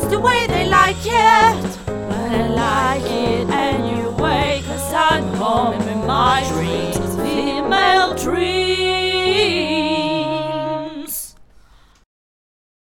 that's the way they like it. But I like it anyway, cause I'm home in my dream female dream.